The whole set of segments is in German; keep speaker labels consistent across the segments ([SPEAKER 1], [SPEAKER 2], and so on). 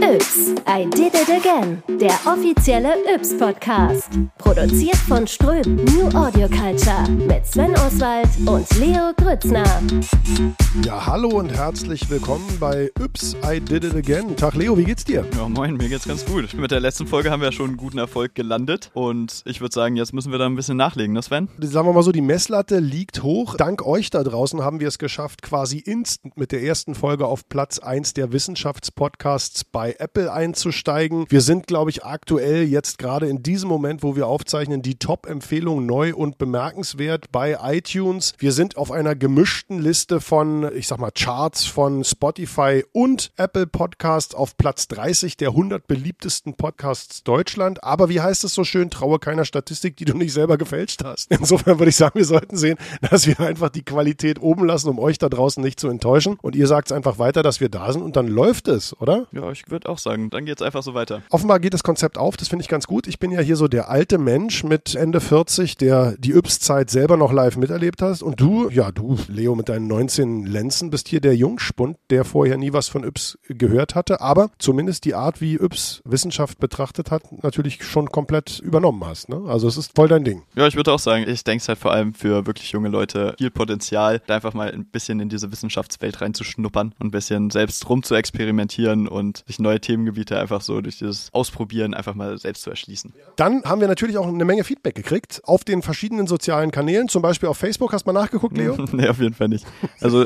[SPEAKER 1] Yps, I did it again. Der offizielle Yps Podcast. Produziert von Ström New Audio Culture mit Sven Oswald und Leo Grützner.
[SPEAKER 2] Ja, hallo und herzlich willkommen bei Yps, I did it again. Tag Leo, wie geht's dir?
[SPEAKER 3] Ja, moin, mir geht's ganz gut. Mit der letzten Folge haben wir ja schon einen guten Erfolg gelandet und ich würde sagen, jetzt müssen wir da ein bisschen nachlegen, ne Sven?
[SPEAKER 2] Sagen wir mal so, die Messlatte liegt hoch. Dank euch da draußen haben wir es geschafft, quasi instant mit der ersten Folge auf Platz 1 der Wissenschaftspodcasts bei Apple einzusteigen. Wir sind, glaube ich, aktuell jetzt gerade in diesem Moment, wo wir aufzeichnen, die Top-Empfehlung neu und bemerkenswert bei iTunes. Wir sind auf einer gemischten Liste von, ich sag mal, Charts von Spotify und Apple Podcasts auf Platz 30 der 100 beliebtesten Podcasts Deutschland. Aber wie heißt es so schön, traue keiner Statistik, die du nicht selber gefälscht hast. Insofern würde ich sagen, wir sollten sehen, dass wir einfach die Qualität oben lassen, um euch da draußen nicht zu enttäuschen. Und ihr sagt es einfach weiter, dass wir da sind und dann läuft es, oder?
[SPEAKER 3] Ja, ich würde auch sagen, dann geht's einfach so weiter.
[SPEAKER 2] Offenbar geht das Konzept auf, das finde ich ganz gut. Ich bin ja hier so der alte Mensch mit Ende 40, der die Yps-Zeit selber noch live miterlebt hast. Und du, ja, du, Leo, mit deinen 19 Lenzen, bist hier der Jungspund, der vorher nie was von Yps gehört hatte, aber zumindest die Art, wie Yps Wissenschaft betrachtet hat, natürlich schon komplett übernommen hast. Ne? Also es ist voll dein Ding.
[SPEAKER 3] Ja, ich würde auch sagen, ich denke es halt vor allem für wirklich junge Leute viel Potenzial, da einfach mal ein bisschen in diese Wissenschaftswelt reinzuschnuppern und ein bisschen selbst rum zu experimentieren und sich neue Themengebiete einfach so durch dieses Ausprobieren einfach mal selbst zu erschließen.
[SPEAKER 2] Dann haben wir natürlich auch eine Menge Feedback gekriegt auf den verschiedenen sozialen Kanälen, zum Beispiel auf Facebook. Hast du mal nachgeguckt, Leo?
[SPEAKER 3] nee, auf jeden Fall nicht. Also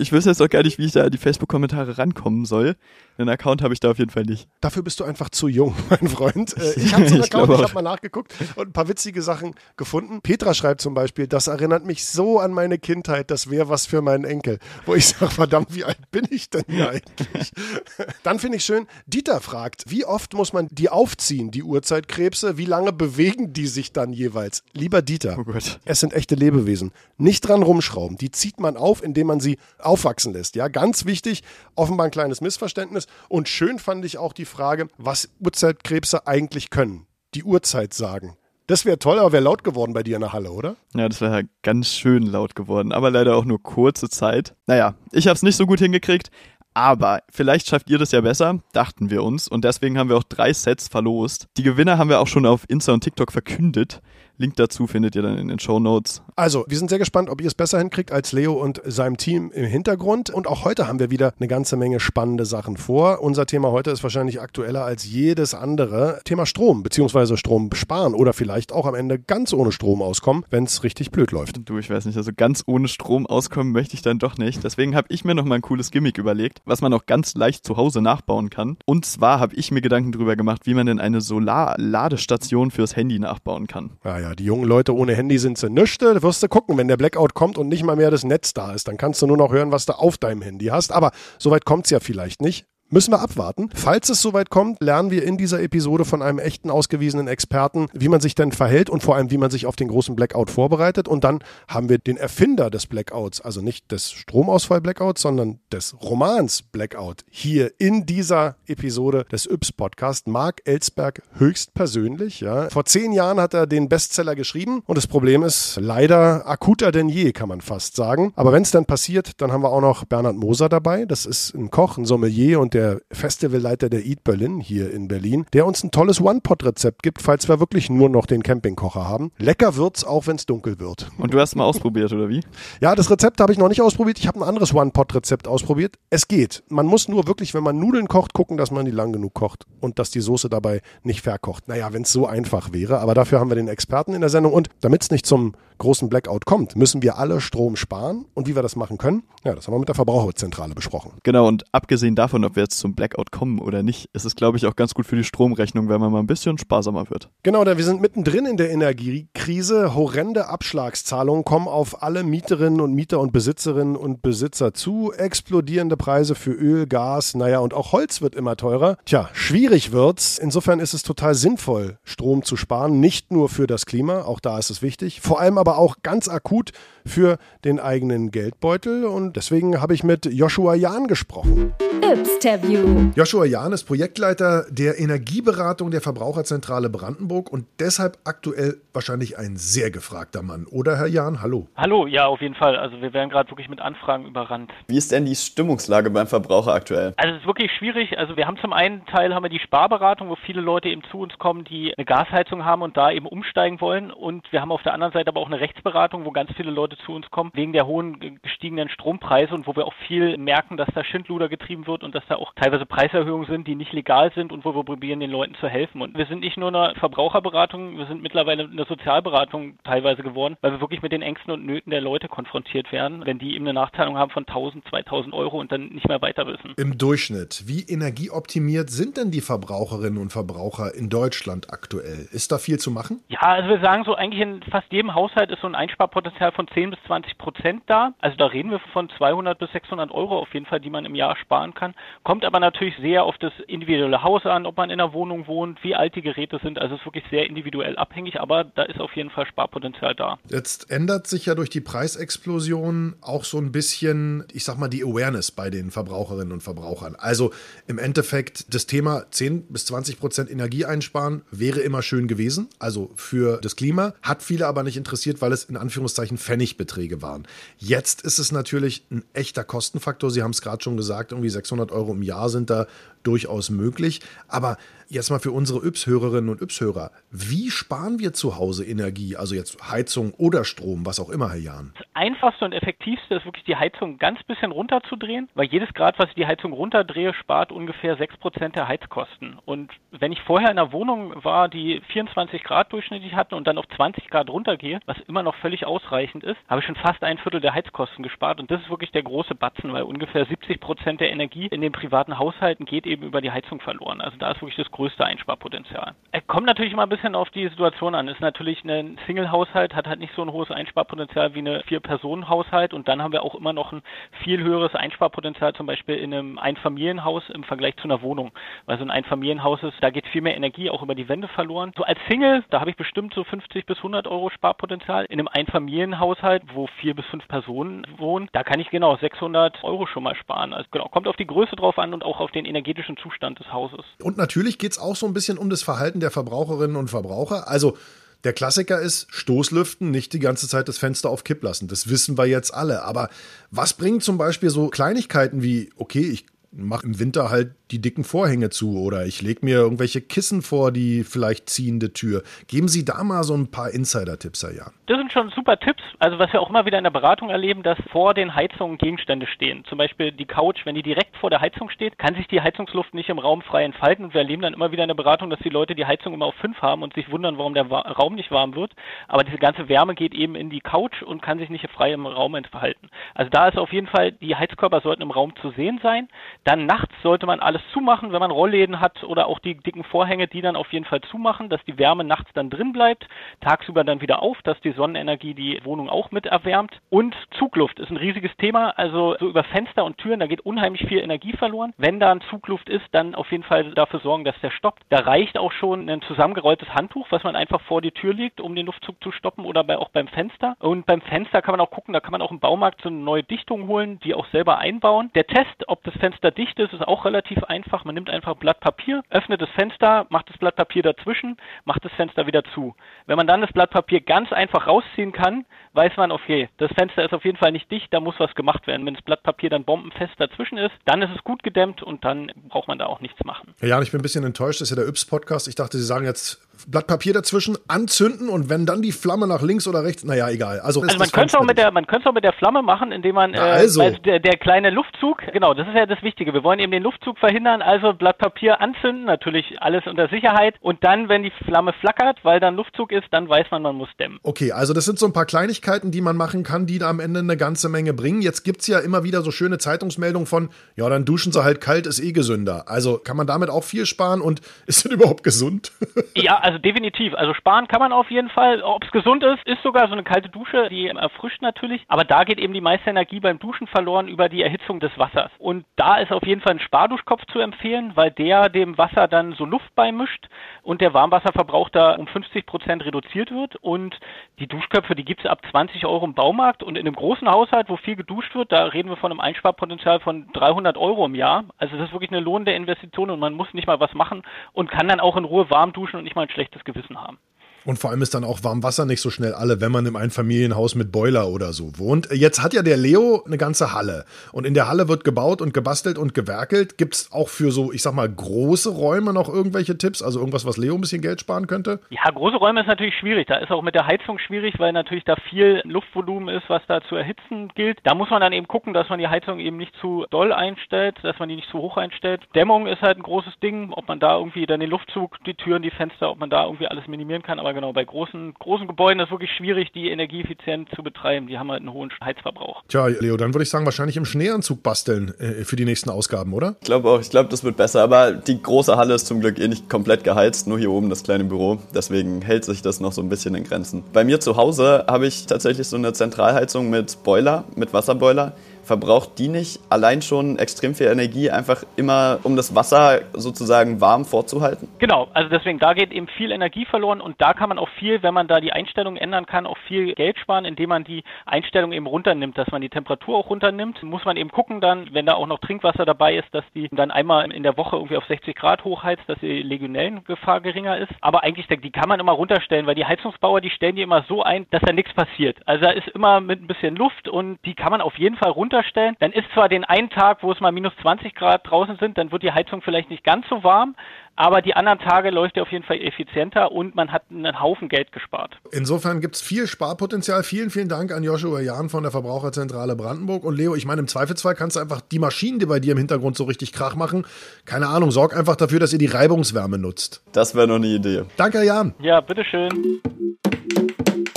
[SPEAKER 3] ich wüsste jetzt auch gar nicht, wie ich da an die Facebook-Kommentare rankommen soll. Einen Account habe ich da auf jeden Fall nicht.
[SPEAKER 2] Dafür bist du einfach zu jung, mein Freund. Äh, Ich habe so einen
[SPEAKER 3] Ich
[SPEAKER 2] Account, ich habe mal nachgeguckt und ein paar witzige Sachen gefunden. Petra schreibt zum Beispiel, das erinnert mich so an meine Kindheit, das wäre was für meinen Enkel. Wo ich sage, verdammt, wie alt bin ich denn hier eigentlich? Dann finde ich schön, Dieter fragt, wie oft muss man die aufziehen, die Urzeitkrebse? Wie lange bewegen die sich dann jeweils? Lieber Dieter,
[SPEAKER 3] Oh
[SPEAKER 2] es sind echte Lebewesen. Nicht dran rumschrauben. Die zieht man auf, indem man sie aufwachsen lässt. Ja, ganz wichtig. Offenbar ein kleines Missverständnis. Und schön fand ich auch die Frage, was Urzeitkrebse eigentlich können. Die Uhrzeit sagen. Das wäre toll, aber wäre laut geworden bei dir in der Halle, oder?
[SPEAKER 3] Ja, das wäre ganz schön laut geworden, aber leider auch nur kurze Zeit. Naja, ich habe es nicht so gut hingekriegt, aber vielleicht schafft ihr das ja besser, dachten wir uns. Und deswegen haben wir auch drei Sets verlost. Die Gewinner haben wir auch schon auf Insta und TikTok verkündet. Link dazu findet ihr dann in den Show Notes.
[SPEAKER 2] Also, wir sind sehr gespannt, ob ihr es besser hinkriegt als Leo und seinem Team im Hintergrund. Und auch heute haben wir wieder eine ganze Menge spannende Sachen vor. Unser Thema heute ist wahrscheinlich aktueller als jedes andere. Thema Strom, beziehungsweise Strom sparen oder vielleicht auch am Ende ganz ohne Strom auskommen, wenn es richtig blöd läuft.
[SPEAKER 3] Du, ich weiß nicht, also ganz ohne Strom auskommen möchte ich dann doch nicht. Deswegen habe ich mir noch mal ein cooles Gimmick überlegt, was man auch ganz leicht zu Hause nachbauen kann. Und zwar habe ich mir Gedanken darüber gemacht, wie man denn eine Solarladestation fürs Handy nachbauen kann.
[SPEAKER 2] Ja, ja, die jungen Leute ohne Handy sind sie nüchte. Wirst du gucken, wenn der Blackout kommt und nicht mal mehr das Netz da ist, dann kannst du nur noch hören, was du auf deinem Handy hast. Aber soweit kommt es ja vielleicht nicht. Müssen wir abwarten. Falls es soweit kommt, lernen wir in dieser Episode von einem echten ausgewiesenen Experten, wie man sich denn verhält und vor allem, wie man sich auf den großen Blackout vorbereitet. Und dann haben wir den Erfinder des Blackouts, also nicht des Stromausfall-Blackouts, sondern des Romans Blackout, hier in dieser Episode des Yps-Podcast, Marc Ellsberg höchstpersönlich. Ja. Vor zehn Jahren hat er den Bestseller geschrieben und das Problem ist leider akuter denn je, kann man fast sagen. Aber wenn es dann passiert, dann haben wir auch noch Bernhard Moser dabei. Das ist ein Koch, ein Sommelier und der Festivalleiter der Eat Berlin hier in Berlin, der uns ein tolles One-Pot-Rezept gibt, falls wir wirklich nur noch den Campingkocher haben. Lecker wird's, auch wenn es dunkel wird.
[SPEAKER 3] Und du hast mal ausprobiert, oder wie?
[SPEAKER 2] Ja, das Rezept habe ich noch nicht ausprobiert. Ich habe ein anderes One-Pot-Rezept ausprobiert. Es geht. Man muss nur wirklich, wenn man Nudeln kocht, gucken, dass man die lang genug kocht und dass die Soße dabei nicht verkocht. Naja, wenn es so einfach wäre. Aber dafür haben wir den Experten in der Sendung. Und damit es nicht zum großen Blackout kommt, müssen wir alle Strom sparen. Und wie wir das machen können, ja, das haben wir mit der Verbraucherzentrale besprochen.
[SPEAKER 3] Genau, und abgesehen davon, ob wir jetzt zum Blackout kommen oder nicht, ist es, glaube ich, auch ganz gut für die Stromrechnung, wenn man mal ein bisschen sparsamer wird.
[SPEAKER 2] Genau, denn wir sind mittendrin in der Energiekrise. Horrende Abschlagszahlungen kommen auf alle Mieterinnen und Mieter und Besitzerinnen und Besitzer zu. Explodierende Preise für Öl, Gas, naja, und auch Holz wird immer teurer. Tja, schwierig wird's. Insofern ist es total sinnvoll, Strom zu sparen. Nicht nur für das Klima, auch da ist es wichtig. Vor allem aber auch ganz akut für den eigenen Geldbeutel. Und deswegen habe ich mit Joshua Jahn gesprochen.
[SPEAKER 1] Yps Interview.
[SPEAKER 4] Joshua Jahn ist Projektleiter der Energieberatung der Verbraucherzentrale Brandenburg und deshalb aktuell wahrscheinlich ein sehr gefragter Mann. Oder Herr Jahn, hallo?
[SPEAKER 5] Hallo, ja, auf jeden Fall. Also wir werden gerade wirklich mit Anfragen überrannt.
[SPEAKER 3] Wie ist denn die Stimmungslage beim Verbraucher aktuell?
[SPEAKER 5] Also es ist wirklich schwierig. Also wir haben zum einen Teil haben wir die Sparberatung, wo viele Leute eben zu uns kommen, die eine Gasheizung haben und da eben umsteigen wollen. Und wir haben auf der anderen Seite aber auch eine Rechtsberatung, wo ganz viele Leute zu uns kommen, wegen der hohen gestiegenen Strompreise und wo wir auch viel merken, dass da Schindluder getrieben wird und dass da auch teilweise Preiserhöhungen sind, die nicht legal sind und wo wir probieren, den Leuten zu helfen. Und wir sind nicht nur eine Verbraucherberatung, wir sind mittlerweile eine Sozialberatung teilweise geworden, weil wir wirklich mit den Ängsten und Nöten der Leute konfrontiert werden, wenn die eben eine Nachteilung haben von 1000, 2000 Euro und dann nicht mehr weiter wissen.
[SPEAKER 4] Im Durchschnitt, wie energieoptimiert sind denn die Verbraucherinnen und Verbraucher in Deutschland aktuell? Ist da viel zu machen?
[SPEAKER 5] Ja, also wir sagen so, eigentlich in fast jedem Haushalt ist so ein Einsparpotenzial von 10 bis 20 Prozent da. Also da reden wir von 200 bis 600 Euro auf jeden Fall, die man im Jahr sparen kann. Kommt aber natürlich sehr auf das individuelle Haus an, ob man in einer Wohnung wohnt, wie alt die Geräte sind. Also es ist wirklich sehr individuell abhängig, aber da ist auf jeden Fall Sparpotenzial da.
[SPEAKER 4] Jetzt ändert sich ja durch die Preisexplosion auch so ein bisschen, ich sag mal, die Awareness bei den Verbraucherinnen und Verbrauchern. Also im Endeffekt das Thema 10 bis 20 Prozent Energie einsparen wäre immer schön gewesen, also für das Klima, hat viele aber nicht interessiert, weil es in Anführungszeichen Pfennigbeträge waren. Jetzt ist es natürlich ein echter Kostenfaktor. Sie haben es gerade schon gesagt, irgendwie 600 Euro im Jahr sind da durchaus möglich. Aber jetzt mal für unsere Yps-Hörerinnen und Yps-Hörer, wie sparen wir zu Hause Energie? Also jetzt Heizung oder Strom, was auch immer, Herr Jahn.
[SPEAKER 5] Das einfachste und effektivste ist wirklich die Heizung ganz bisschen runterzudrehen, weil jedes Grad, was ich die Heizung runterdrehe, spart ungefähr 6% der Heizkosten. Und wenn ich vorher in einer Wohnung war, die 24 Grad durchschnittlich hatten und dann auf 20 Grad runtergehe, was immer noch völlig ausreichend ist, habe ich schon fast ein Viertel der Heizkosten gespart. Und das ist wirklich der große Batzen, weil ungefähr 70% der Energie in den privaten Haushalten geht eben über die Heizung verloren. Also da ist wirklich das größte Einsparpotenzial. Es kommt natürlich immer ein bisschen auf die Situation an. Ist natürlich ein Single-Haushalt, hat halt nicht so ein hohes Einsparpotenzial wie eine Vier-Personen-Haushalt und dann haben wir auch immer noch ein viel höheres Einsparpotenzial zum Beispiel in einem Einfamilienhaus im Vergleich zu einer Wohnung. Weil so ein Einfamilienhaus ist, da geht viel mehr Energie auch über die Wände verloren. So als Single, da habe ich bestimmt so 50 bis 100 Euro Sparpotenzial. In einem Einfamilienhaushalt, wo vier bis fünf Personen wohnen, da kann ich genau 600 Euro schon mal sparen. Also genau, kommt auf die Größe drauf an und auch auf den energetischen Zustand des Hauses.
[SPEAKER 4] Und natürlich geht es auch so ein bisschen um das Verhalten der Verbraucherinnen und Verbraucher. Also der Klassiker ist Stoßlüften, nicht die ganze Zeit das Fenster auf Kipp lassen. Das wissen wir jetzt alle. Aber was bringen zum Beispiel so Kleinigkeiten wie, okay, ich mache im Winter halt die dicken Vorhänge zu oder ich lege mir irgendwelche Kissen vor die vielleicht ziehende Tür. Geben Sie da mal so ein paar Insider-Tipps, Herr Jan.
[SPEAKER 5] Das sind schon super Tipps. Also was wir auch immer wieder in der Beratung erleben, dass vor den Heizungen Gegenstände stehen. Zum Beispiel die Couch, wenn die direkt vor der Heizung steht, kann sich die Heizungsluft nicht im Raum frei entfalten. Und wir erleben dann immer wieder in der Beratung, dass die Leute die Heizung immer auf fünf haben und sich wundern, warum der Raum nicht warm wird. Aber diese ganze Wärme geht eben in die Couch und kann sich nicht frei im Raum entfalten. Also da ist auf jeden Fall, die Heizkörper sollten im Raum zu sehen sein. Dann nachts sollte man alles zumachen, wenn man Rollläden hat oder auch die dicken Vorhänge, die dann auf jeden Fall zumachen, dass die Wärme nachts dann drin bleibt, tagsüber dann wieder auf, dass die Sonnenenergie die Wohnung auch mit erwärmt. Und Zugluft ist ein riesiges Thema, also so über Fenster und Türen, da geht unheimlich viel Energie verloren. Wenn da ein Zugluft ist, dann auf jeden Fall dafür sorgen, dass der stoppt. Da reicht auch schon ein zusammengerolltes Handtuch, was man einfach vor die Tür legt, um den Luftzug zu stoppen oder bei, auch beim Fenster. Und beim Fenster kann man auch gucken, da kann man auch im Baumarkt so eine neue Dichtung holen, die auch selber einbauen. Der Test, ob das Fenster dicht ist, ist auch relativ einfach. Man nimmt einfach ein Blatt Papier, öffnet das Fenster, macht das Blatt Papier dazwischen, macht das Fenster wieder zu. Wenn man dann das Blatt Papier ganz einfach rausziehen kann, weiß man, okay, das Fenster ist auf jeden Fall nicht dicht, da muss was gemacht werden. Wenn das Blatt Papier dann bombenfest dazwischen ist, dann ist es gut gedämmt und dann braucht man da auch nichts machen.
[SPEAKER 4] Ja, ich bin ein bisschen enttäuscht, das ist ja der Yps-Podcast. Ich dachte, Sie sagen jetzt Blatt Papier dazwischen, anzünden und wenn dann die Flamme nach links oder rechts, naja, egal. Also,
[SPEAKER 5] also man könnte es auch mit der, man könnte auch mit der Flamme machen, indem man,
[SPEAKER 4] Na, also.
[SPEAKER 5] äh, der, der kleine Luftzug, genau, das ist ja das Wichtige. Wir wollen eben den Luftzug verhindern, also Blatt Papier anzünden, natürlich alles unter Sicherheit und dann, wenn die Flamme flackert, weil dann Luftzug ist, dann weiß man, man muss dämmen.
[SPEAKER 4] Okay, also das sind so ein paar Kleinigkeiten, die man machen kann, die da am Ende eine ganze Menge bringen. Jetzt gibt's ja immer wieder so schöne Zeitungsmeldungen von, ja, dann duschen sie halt kalt, ist eh gesünder. Also kann man damit auch viel sparen und ist denn überhaupt gesund?
[SPEAKER 5] ja, also definitiv. Also sparen kann man auf jeden Fall. Ob es gesund ist, ist sogar so eine kalte Dusche, die erfrischt natürlich. Aber da geht eben die meiste Energie beim Duschen verloren über die Erhitzung des Wassers. Und da ist auf jeden Fall ein Sparduschkopf zu empfehlen, weil der dem Wasser dann so Luft beimischt und der Warmwasserverbrauch da um 50 Prozent reduziert wird. Und die Duschköpfe, die gibt es ab 20 Euro im Baumarkt. Und in einem großen Haushalt, wo viel geduscht wird, da reden wir von einem Einsparpotenzial von 300 Euro im Jahr. Also das ist wirklich eine lohnende Investition und man muss nicht mal was machen und kann dann auch in Ruhe warm duschen und nicht mal ein schlechtes Gewissen haben.
[SPEAKER 2] Und vor allem ist dann auch Warmwasser nicht so schnell alle, wenn man im Einfamilienhaus mit Boiler oder so wohnt. Jetzt hat ja der Leo eine ganze Halle. Und in der Halle wird gebaut und gebastelt und gewerkelt. Gibt es auch für so, ich sag mal, große Räume noch irgendwelche Tipps? Also irgendwas, was Leo ein bisschen Geld sparen könnte?
[SPEAKER 5] Ja, große Räume ist natürlich schwierig. Da ist auch mit der Heizung schwierig, weil natürlich da viel Luftvolumen ist, was da zu erhitzen gilt. Da muss man dann eben gucken, dass man die Heizung eben nicht zu doll einstellt, dass man die nicht zu hoch einstellt. Dämmung ist halt ein großes Ding, ob man da irgendwie dann den Luftzug, die Türen, die Fenster, ob man da irgendwie alles minimieren kann. Aber genau, bei großen, großen Gebäuden ist es wirklich schwierig, die energieeffizient zu betreiben. Die haben halt einen hohen Heizverbrauch.
[SPEAKER 2] Tja, Leo, dann würde ich sagen, wahrscheinlich im Schneeanzug basteln äh, für die nächsten Ausgaben, oder?
[SPEAKER 3] Ich glaube auch, ich glaube, das wird besser. Aber die große Halle ist zum Glück eh nicht komplett geheizt, nur hier oben das kleine Büro. Deswegen hält sich das noch so ein bisschen in Grenzen. Bei mir zu Hause habe ich tatsächlich so eine Zentralheizung mit Boiler, mit Wasserboiler verbraucht die nicht allein schon extrem viel Energie, einfach immer um das Wasser sozusagen warm vorzuhalten?
[SPEAKER 5] Genau, also deswegen, da geht eben viel Energie verloren und da kann man auch viel, wenn man da die Einstellung ändern kann, auch viel Geld sparen, indem man die Einstellung eben runternimmt, dass man die Temperatur auch runternimmt. Muss man eben gucken dann, wenn da auch noch Trinkwasser dabei ist, dass die dann einmal in der Woche irgendwie auf 60 Grad hochheizt, dass die Legionellengefahr geringer ist. Aber eigentlich, die kann man immer runterstellen, weil die Heizungsbauer, die stellen die immer so ein, dass da nichts passiert. Also da ist immer mit ein bisschen Luft und die kann man auf jeden Fall runter runterstellen. Dann ist zwar den einen Tag, wo es mal minus 20 Grad draußen sind, dann wird die Heizung vielleicht nicht ganz so warm, aber die anderen Tage läuft er auf jeden Fall effizienter und man hat einen Haufen Geld gespart.
[SPEAKER 2] Insofern gibt es viel Sparpotenzial. Vielen, vielen Dank an Joshua Jahn von der Verbraucherzentrale Brandenburg. Und Leo, ich meine, im Zweifelsfall kannst du einfach die Maschinen, die bei dir im Hintergrund so richtig Krach machen, keine Ahnung, sorg einfach dafür, dass ihr die Reibungswärme nutzt.
[SPEAKER 3] Das wäre noch eine Idee.
[SPEAKER 2] Danke, Jan.
[SPEAKER 5] Ja, bitteschön.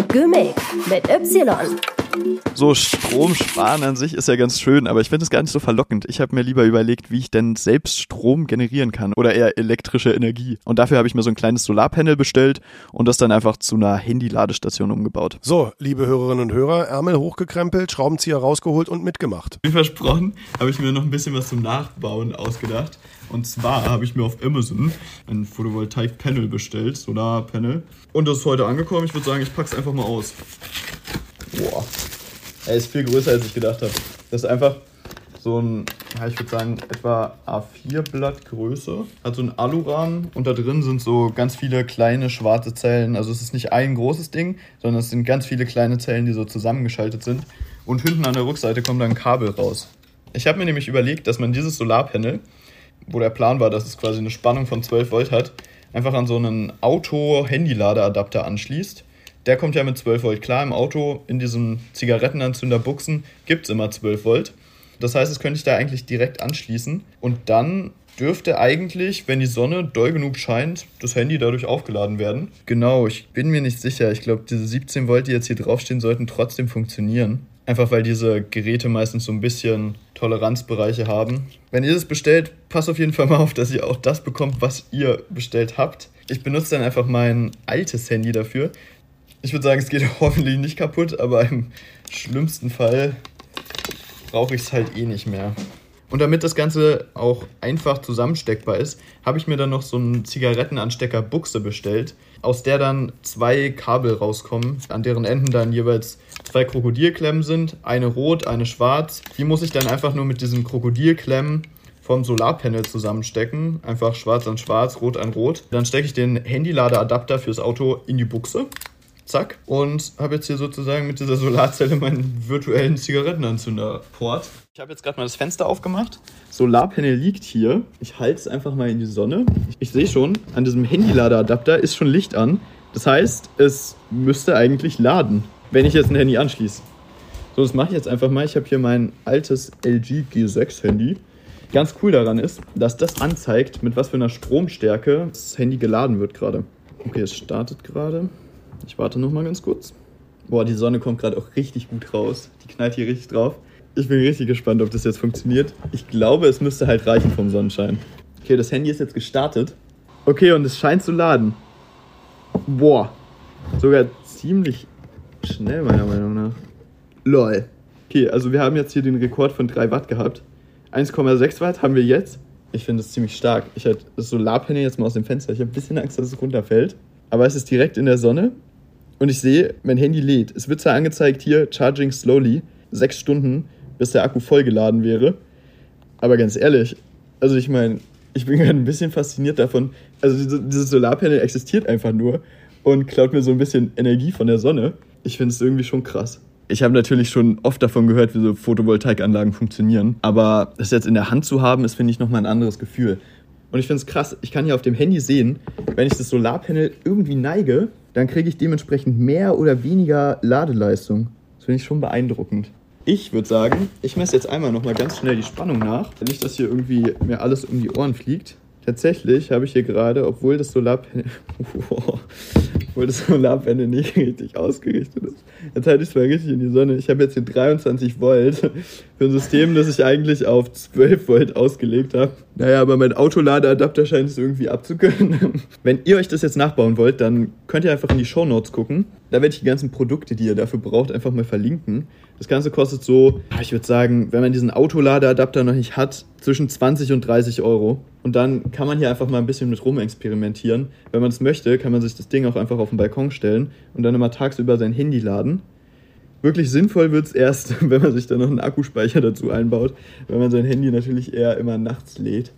[SPEAKER 1] Gimmick mit Y.
[SPEAKER 3] So Strom sparen an sich ist ja ganz schön, aber ich finde es gar nicht so verlockend. Ich habe mir lieber überlegt, wie ich denn selbst Strom generieren kann oder eher elektrische Energie. Und dafür habe ich mir so ein kleines Solarpanel bestellt und das dann einfach zu einer Handy-Ladestation umgebaut.
[SPEAKER 2] So, liebe Hörerinnen und Hörer, Ärmel hochgekrempelt, Schraubenzieher rausgeholt und mitgemacht.
[SPEAKER 3] Wie versprochen, habe ich mir noch ein bisschen was zum Nachbauen ausgedacht. Und zwar habe ich mir auf Amazon ein Photovoltaik-Panel bestellt, Solarpanel. Und das ist heute angekommen. Ich würde sagen, ich packe es einfach mal aus. Boah. Er ist viel größer, als ich gedacht habe. Das ist einfach so ein, ja, ich würde sagen, etwa A4-Blatt Größe. Hat so einen Alurahmen und da drin sind so ganz viele kleine schwarze Zellen. Also es ist nicht ein großes Ding, sondern es sind ganz viele kleine Zellen, die so zusammengeschaltet sind. Und hinten an der Rückseite kommt dann ein Kabel raus. Ich habe mir nämlich überlegt, dass man dieses Solarpanel, wo der Plan war, dass es quasi eine Spannung von 12 Volt hat, einfach an so einen Auto-Handy-Ladeadapter anschließt der kommt ja mit 12 Volt. Klar, im Auto, in diesem Zigarettenanzünder Buchsen gibt es immer 12 Volt. Das heißt, das könnte ich da eigentlich direkt anschließen. Und dann dürfte eigentlich, wenn die Sonne doll genug scheint, das Handy dadurch aufgeladen werden. Genau, ich bin mir nicht sicher. Ich glaube, diese 17 Volt, die jetzt hier draufstehen, sollten trotzdem funktionieren. Einfach weil diese Geräte meistens so ein bisschen Toleranzbereiche haben. Wenn ihr das bestellt, passt auf jeden Fall mal auf, dass ihr auch das bekommt, was ihr bestellt habt. Ich benutze dann einfach mein altes Handy dafür. Ich würde sagen, es geht hoffentlich nicht kaputt, aber im schlimmsten Fall brauche ich es halt eh nicht mehr. Und damit das Ganze auch einfach zusammensteckbar ist, habe ich mir dann noch so einen Zigarettenanstecker Buchse bestellt, aus der dann zwei Kabel rauskommen, an deren Enden dann jeweils zwei Krokodilklemmen sind, eine rot, eine schwarz. Die muss ich dann einfach nur mit diesen Krokodilklemmen vom Solarpanel zusammenstecken. Einfach schwarz an schwarz, rot an rot. Dann stecke ich den Handyladeadapter fürs Auto in die Buchse Zack. Und habe jetzt hier sozusagen mit dieser Solarzelle meinen virtuellen Zigarettenanzünder-Port. Ich habe jetzt gerade mal das Fenster aufgemacht. Solarpanel liegt hier. Ich halte es einfach mal in die Sonne. Ich sehe schon, an diesem Handyladeadapter ist schon Licht an. Das heißt, es müsste eigentlich laden, wenn ich jetzt ein Handy anschließe. So, das mache ich jetzt einfach mal. Ich habe hier mein altes LG G6 Handy. Ganz cool daran ist, dass das anzeigt, mit was für einer Stromstärke das Handy geladen wird gerade. Okay, es startet gerade. Ich warte noch mal ganz kurz. Boah, die Sonne kommt gerade auch richtig gut raus. Die knallt hier richtig drauf. Ich bin richtig gespannt, ob das jetzt funktioniert. Ich glaube, es müsste halt reichen vom Sonnenschein. Okay, das Handy ist jetzt gestartet. Okay, und es scheint zu laden. Boah. Sogar ziemlich schnell, meiner Meinung nach. Lol. Okay, also wir haben jetzt hier den Rekord von 3 Watt gehabt. 1,6 Watt haben wir jetzt. Ich finde es ziemlich stark. Ich hatte das Solarpanel jetzt mal aus dem Fenster. Ich habe ein bisschen Angst, dass es runterfällt. Aber es ist direkt in der Sonne. Und ich sehe, mein Handy lädt. Es wird zwar angezeigt hier, Charging slowly. Sechs Stunden, bis der Akku vollgeladen wäre. Aber ganz ehrlich, also ich meine, ich bin gerade ein bisschen fasziniert davon. Also dieses Solarpanel existiert einfach nur und klaut mir so ein bisschen Energie von der Sonne. Ich finde es irgendwie schon krass. Ich habe natürlich schon oft davon gehört, wie so Photovoltaikanlagen funktionieren, aber das jetzt in der Hand zu haben, ist, finde ich, nochmal ein anderes Gefühl. Und ich finde es krass, ich kann hier auf dem Handy sehen, wenn ich das Solarpanel irgendwie neige, dann kriege ich dementsprechend mehr oder weniger Ladeleistung. Das finde ich schon beeindruckend. Ich würde sagen, ich messe jetzt einmal nochmal ganz schnell die Spannung nach. Nicht, dass hier irgendwie mir alles um die Ohren fliegt. Tatsächlich habe ich hier gerade, obwohl das Solarpanel, obwohl das Solarpanel nicht richtig ausgerichtet ist, jetzt halte ich es mal richtig in die Sonne. Ich habe jetzt hier 23 Volt für ein System, das ich eigentlich auf 12 Volt ausgelegt habe. Naja, aber mein Autoladeadapter scheint es irgendwie abzukönnen. Wenn ihr euch das jetzt nachbauen wollt, dann könnt ihr einfach in die Show Notes gucken. Da werde ich die ganzen Produkte, die ihr dafür braucht, einfach mal verlinken. Das Ganze kostet so, ich würde sagen, wenn man diesen Autoladeadapter noch nicht hat, zwischen 20 und 30 Euro. Und dann kann man hier einfach mal ein bisschen mit rumexperimentieren. Wenn man es möchte, kann man sich das Ding auch einfach auf den Balkon stellen und dann immer tagsüber sein Handy laden. Wirklich sinnvoll wird es erst, wenn man sich dann noch einen Akkuspeicher dazu einbaut, wenn man sein Handy natürlich eher immer nachts lädt.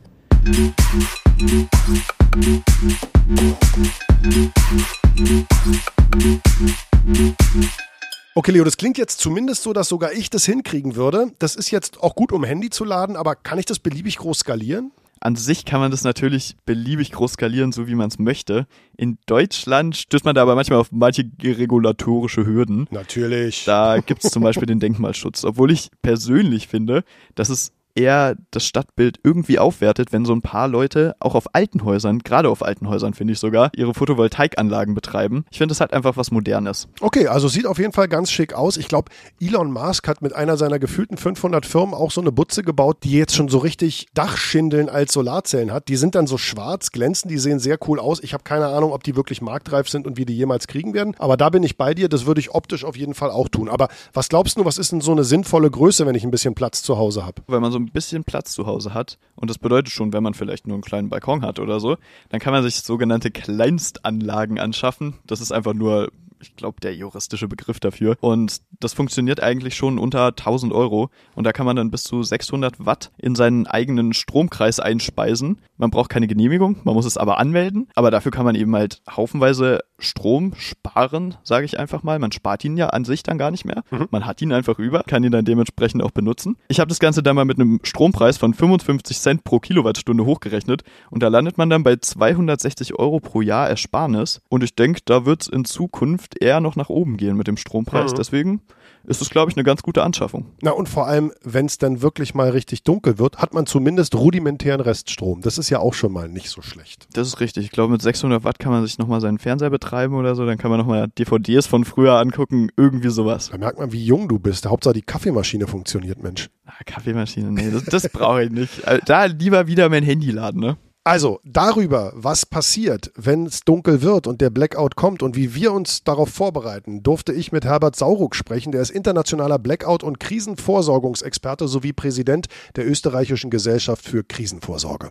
[SPEAKER 2] Okay, Leo, das klingt jetzt zumindest so, dass sogar ich das hinkriegen würde. Das ist jetzt auch gut, um Handy zu laden, aber kann ich das beliebig groß skalieren?
[SPEAKER 3] An sich kann man das natürlich beliebig groß skalieren, so wie man es möchte. In Deutschland stößt man da aber manchmal auf manche regulatorische Hürden.
[SPEAKER 2] Natürlich.
[SPEAKER 3] Da gibt es zum Beispiel den Denkmalschutz. Obwohl ich persönlich finde, dass es eher das Stadtbild irgendwie aufwertet, wenn so ein paar Leute auch auf alten Häusern, gerade auf alten Häusern finde ich sogar, ihre Photovoltaikanlagen betreiben. Ich finde, das hat einfach was Modernes.
[SPEAKER 2] Okay, also sieht auf jeden Fall ganz schick aus. Ich glaube, Elon Musk hat mit einer seiner gefühlten 500 Firmen auch so eine Butze gebaut, die jetzt schon so richtig Dachschindeln als Solarzellen hat. Die sind dann so schwarz, glänzen, die sehen sehr cool aus. Ich habe keine Ahnung, ob die wirklich marktreif sind und wie die jemals kriegen werden. Aber da bin ich bei dir. Das würde ich optisch auf jeden Fall auch tun. Aber was glaubst du, was ist denn so eine sinnvolle Größe, wenn ich ein bisschen Platz zu Hause habe?
[SPEAKER 3] Wenn man so ein bisschen Platz zu Hause hat, und das bedeutet schon, wenn man vielleicht nur einen kleinen Balkon hat oder so, dann kann man sich sogenannte Kleinstanlagen anschaffen. Das ist einfach nur ich glaube, der juristische Begriff dafür. Und das funktioniert eigentlich schon unter 1000 Euro. Und da kann man dann bis zu 600 Watt in seinen eigenen Stromkreis einspeisen. Man braucht keine Genehmigung, man muss es aber anmelden. Aber dafür kann man eben halt haufenweise Strom sparen, sage ich einfach mal. Man spart ihn ja an sich dann gar nicht mehr. Mhm. Man hat ihn einfach über, kann ihn dann dementsprechend auch benutzen. Ich habe das Ganze dann mal mit einem Strompreis von 55 Cent pro Kilowattstunde hochgerechnet und da landet man dann bei 260 Euro pro Jahr Ersparnis. Und ich denke, da wird es in Zukunft eher noch nach oben gehen mit dem Strompreis. Mhm. Deswegen ist es, glaube ich, eine ganz gute Anschaffung.
[SPEAKER 2] Na und vor allem, wenn es dann wirklich mal richtig dunkel wird, hat man zumindest rudimentären Reststrom. Das ist ja auch schon mal nicht so schlecht.
[SPEAKER 3] Das ist richtig. Ich glaube, mit 600 Watt kann man sich nochmal seinen Fernseher betreiben oder so. Dann kann man nochmal DVDs von früher angucken. Irgendwie sowas.
[SPEAKER 2] Da merkt man, wie jung du bist. Hauptsache die Kaffeemaschine funktioniert, Mensch.
[SPEAKER 3] Ah, Kaffeemaschine, nee, das, das brauche ich nicht. Äh, da lieber wieder mein Handy laden, ne?
[SPEAKER 2] Also darüber, was passiert, wenn es dunkel wird und der Blackout kommt und wie wir uns darauf vorbereiten, durfte ich mit Herbert Sauruck sprechen. Der ist internationaler Blackout- und Krisenvorsorgungsexperte sowie Präsident der österreichischen Gesellschaft für Krisenvorsorge.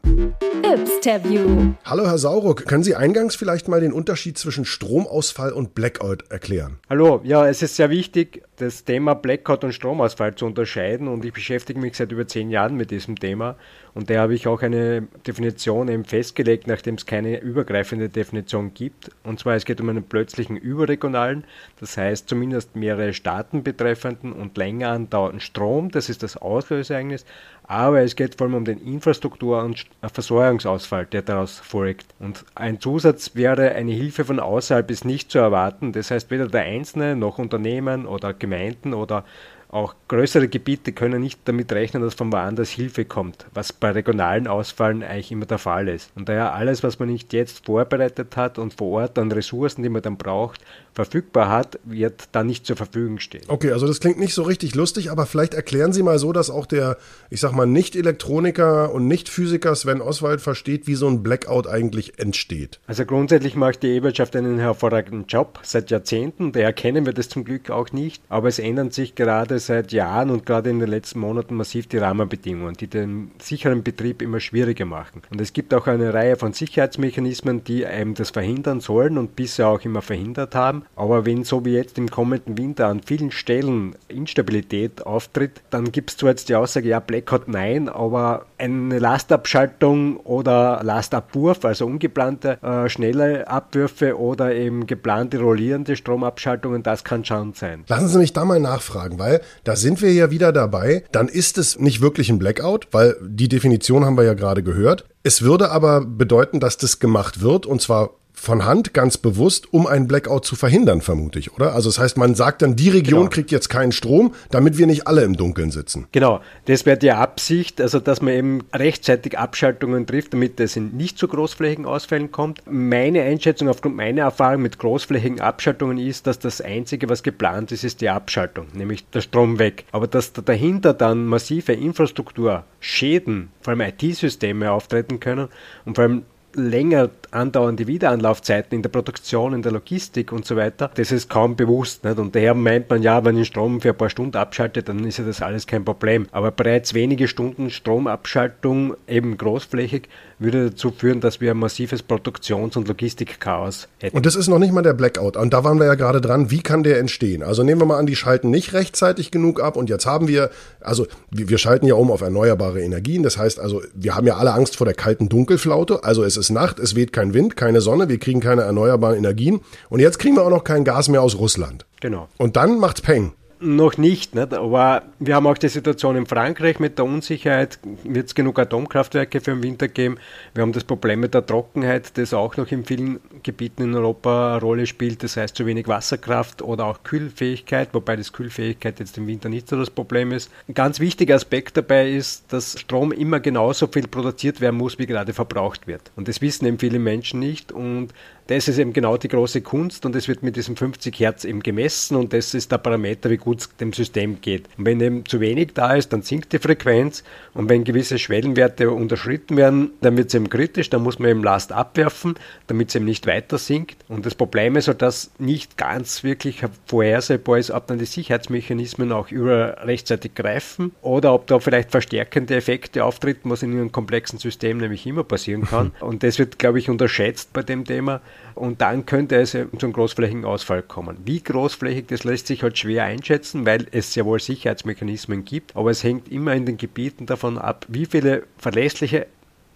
[SPEAKER 1] Yps-Terview.
[SPEAKER 2] Hallo Herr Sauruck, können Sie eingangs vielleicht mal den Unterschied zwischen Stromausfall und Blackout erklären?
[SPEAKER 6] Hallo, ja, es ist sehr wichtig, das Thema Blackout und Stromausfall zu unterscheiden und ich beschäftige mich seit über zehn Jahren mit diesem Thema und da habe ich auch eine Definition eben festgelegt, nachdem es keine übergreifende Definition gibt. Und zwar es geht um einen plötzlichen überregionalen, das heißt zumindest mehrere Staaten betreffenden und länger andauernden Strom, das ist das Auslöseereignis, aber es geht vor allem um den Infrastruktur- und Versorgungsausfall, der daraus folgt. Und ein Zusatz wäre, eine Hilfe von außerhalb ist nicht zu erwarten. Das heißt, weder der Einzelne noch Unternehmen oder Gemeinden oder auch größere Gebiete können nicht damit rechnen, dass von woanders Hilfe kommt, was bei regionalen Ausfallen eigentlich immer der Fall ist. Und daher alles, was man nicht jetzt vorbereitet hat und vor Ort an Ressourcen, die man dann braucht, verfügbar hat, wird dann nicht zur Verfügung stehen.
[SPEAKER 2] Okay, also das klingt nicht so richtig lustig, aber vielleicht erklären Sie mal so, dass auch der, ich sag mal, Nicht-Elektroniker und Nicht-Physiker Sven Oswald versteht, wie so ein Blackout eigentlich entsteht.
[SPEAKER 6] Also grundsätzlich macht die E-Wirtschaft einen hervorragenden Job seit Jahrzehnten, daher kennen wir das zum Glück auch nicht, aber es ändern sich gerade seit Jahren und gerade in den letzten Monaten massiv die Rahmenbedingungen, die den sicheren Betrieb immer schwieriger machen. Und es gibt auch eine Reihe von Sicherheitsmechanismen, die einem das verhindern sollen und bisher auch immer verhindert haben. Aber wenn so wie jetzt im kommenden Winter an vielen Stellen Instabilität auftritt, dann gibt es zwar jetzt die Aussage, ja, Blackout nein, aber eine Lastabschaltung oder Lastabwurf, also ungeplante äh, schnelle Abwürfe oder eben geplante rollierende Stromabschaltungen, das kann schon sein.
[SPEAKER 2] Lassen Sie mich da mal nachfragen, weil da sind wir ja wieder dabei. Dann ist es nicht wirklich ein Blackout, weil die Definition haben wir ja gerade gehört. Es würde aber bedeuten, dass das gemacht wird und zwar von Hand ganz bewusst, um einen Blackout zu verhindern, vermute ich, oder? Also das heißt, man sagt dann, die Region genau. kriegt jetzt keinen Strom, damit wir nicht alle im Dunkeln sitzen.
[SPEAKER 6] Genau, das wäre die Absicht, also dass man eben rechtzeitig Abschaltungen trifft, damit es nicht zu großflächigen Ausfällen kommt. Meine Einschätzung aufgrund meiner Erfahrung mit großflächigen Abschaltungen ist, dass das Einzige, was geplant ist, ist die Abschaltung, nämlich der Strom weg. Aber dass dahinter dann massive Infrastrukturschäden, vor allem IT-Systeme auftreten können und vor allem länger andauernde Wiederanlaufzeiten in der Produktion, in der Logistik und so weiter, das ist kaum bewusst. Nicht? Und daher meint man ja, wenn ich Strom für ein paar Stunden abschaltet, dann ist ja das alles kein Problem. Aber bereits wenige Stunden Stromabschaltung, eben großflächig, würde dazu führen, dass wir ein massives Produktions- und Logistikchaos hätten.
[SPEAKER 2] Und das ist noch nicht mal der Blackout. Und da waren wir ja gerade dran, wie kann der entstehen? Also nehmen wir mal an, die schalten nicht rechtzeitig genug ab und jetzt haben wir, also wir schalten ja um auf erneuerbare Energien. Das heißt also, wir haben ja alle Angst vor der kalten Dunkelflaute. Also es ist Nacht, es weht kein Wind, keine Sonne, wir kriegen keine erneuerbaren Energien. Und jetzt kriegen wir auch noch kein Gas mehr aus Russland.
[SPEAKER 6] Genau.
[SPEAKER 2] Und dann macht's Peng.
[SPEAKER 6] Noch nicht, nicht, aber wir haben auch die Situation in Frankreich mit der Unsicherheit. Wird es genug Atomkraftwerke für den Winter geben? Wir haben das Problem mit der Trockenheit, das auch noch in vielen Gebieten in Europa eine Rolle spielt. Das heißt, zu wenig Wasserkraft oder auch Kühlfähigkeit, wobei das Kühlfähigkeit jetzt im Winter nicht so das Problem ist. Ein ganz wichtiger Aspekt dabei ist, dass Strom immer genauso viel produziert werden muss, wie gerade verbraucht wird. Und das wissen eben viele Menschen nicht. Und das ist eben genau die große Kunst und es wird mit diesem 50 Hertz eben gemessen und das ist der Parameter, wie gut es dem System geht. Und wenn eben zu wenig da ist, dann sinkt die Frequenz und wenn gewisse Schwellenwerte unterschritten werden, dann wird es eben kritisch, dann muss man eben Last abwerfen, damit es eben nicht weiter sinkt. Und das Problem ist halt, dass nicht ganz wirklich vorhersehbar ist, ob dann die Sicherheitsmechanismen auch über rechtzeitig greifen oder ob da vielleicht verstärkende Effekte auftreten, was in einem komplexen System nämlich immer passieren kann. Und das wird, glaube ich, unterschätzt bei dem Thema und dann könnte es zu einem großflächigen Ausfall kommen. Wie großflächig, das lässt sich halt schwer einschätzen, weil es ja wohl Sicherheitsmechanismen gibt, aber es hängt immer in den Gebieten davon ab, wie viele verlässliche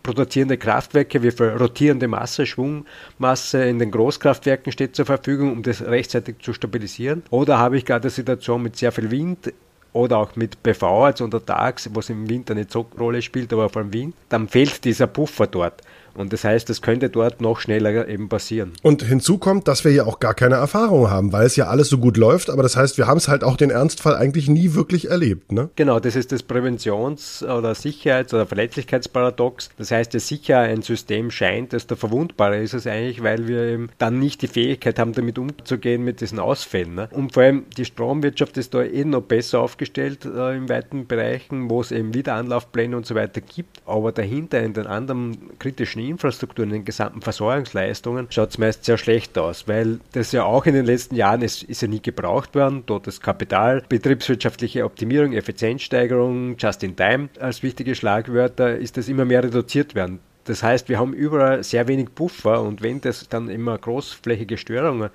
[SPEAKER 6] produzierende Kraftwerke, wie viel rotierende Masse, Schwungmasse in den Großkraftwerken steht zur Verfügung, um das rechtzeitig zu stabilisieren. Oder habe ich gerade eine Situation mit sehr viel Wind, oder auch mit PV, also untertags, was im Winter nicht so eine Rolle spielt, aber vor allem Wind, dann fehlt dieser Puffer dort. Und das heißt, es könnte dort noch schneller eben passieren.
[SPEAKER 2] Und hinzu kommt, dass wir ja auch gar keine Erfahrung haben, weil es ja alles so gut läuft. Aber das heißt, wir haben es halt auch den Ernstfall eigentlich nie wirklich erlebt. Ne?
[SPEAKER 6] Genau, das ist das Präventions- oder Sicherheits- oder Verletzlichkeitsparadox. Das heißt, je sicher ein System scheint, desto verwundbarer ist es eigentlich, weil wir eben dann nicht die Fähigkeit haben, damit umzugehen mit diesen Ausfällen. Ne? Und vor allem die Stromwirtschaft ist da eh noch besser aufgestellt äh, in weiten Bereichen, wo es eben Wiederanlaufpläne und so weiter gibt. Aber dahinter in den anderen kritischen Infrastruktur, in den gesamten Versorgungsleistungen, schaut es meist sehr schlecht aus, weil das ja auch in den letzten Jahren ist, ist ja nie gebraucht worden. Dort das Kapital, betriebswirtschaftliche Optimierung, Effizienzsteigerung, Just-in-Time als wichtige Schlagwörter, ist das immer mehr reduziert werden. Das heißt, wir haben überall sehr wenig Puffer und wenn das dann immer großflächige Störungen